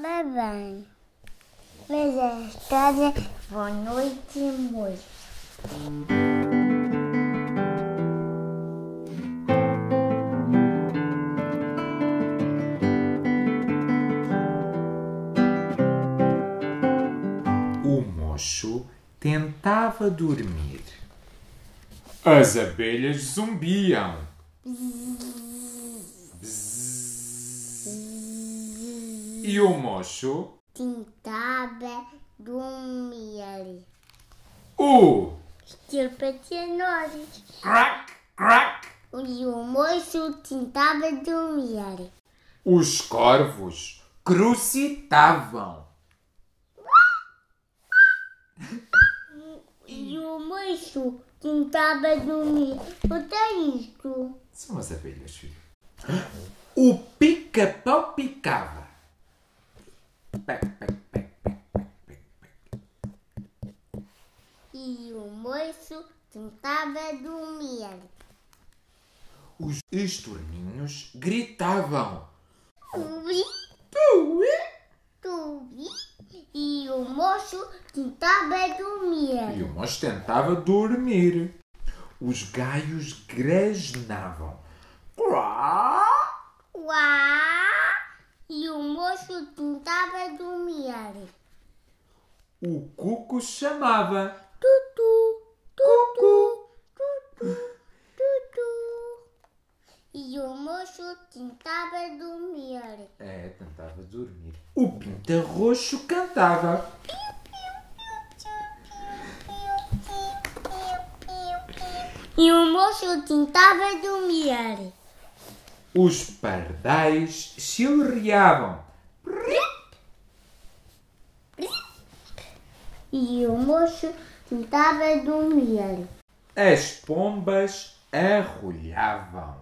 fala bem. Mas a história boa noite moço. O mocho tentava dormir. As abelhas zumbiam. E o mocho, Tentava dormir. o pequenos. crack, crack. E o moço tentava dormir. Os corvos crucitavam. E o moço tentava dormir. O que é isto? São as abelhas, filho. O pica-pau picava. Pec, pec, pec, pec, pec, pec. E o moço tentava dormir. Os estorninhos gritavam. Tubi, tubi, tubi. E o moço tentava E dormir. o moço tentava dormir. Os gaios grasnavam. Quá! Uá! E o moço tentava dormir. O cuco chamava. Tutu, Cucu! tutu, tutu. E o moço tentava dormir. É, tentava dormir. O pinta roxo cantava. E o moço tentava dormir. Os pardais chilreavam. E o moço tentava dormir. As pombas arrulhavam.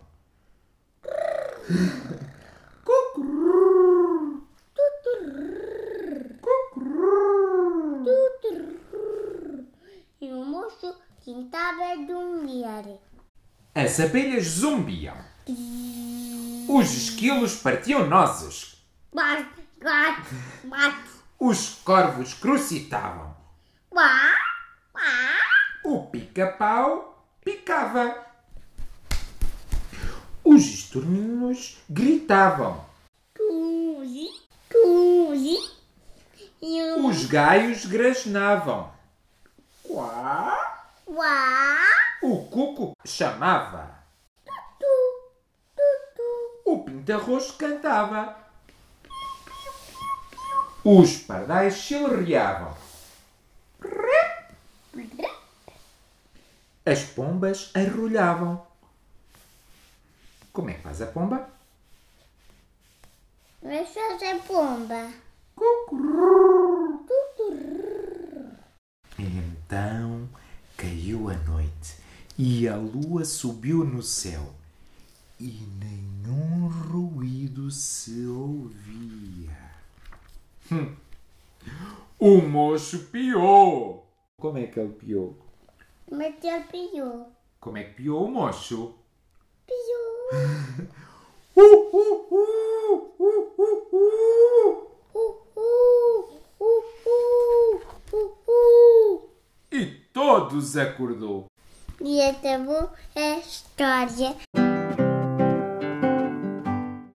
E o moço tentava dormir. As abelhas zumbiam. Os esquilos partiam nozes. Os corvos crucitavam. O pica-pau picava. Os estorninhos gritavam. Os gaios grasnavam. O cuco chamava. O pinta-rosto cantava. Os pardais chilreavam. As pombas arrulhavam. Como é que faz a pomba? Vai fazer pomba. Então caiu a noite e a lua subiu no céu e nenhum ruído se ouvia. Hum. O moço piou. Como é que ele piou? Mas ele piou. Como é que piou o moço? Piou. Uh, uh, uh, uh, uh, uh. Uh, uh, uh, uh, uh, uh. E todos acordou. E acabou a história.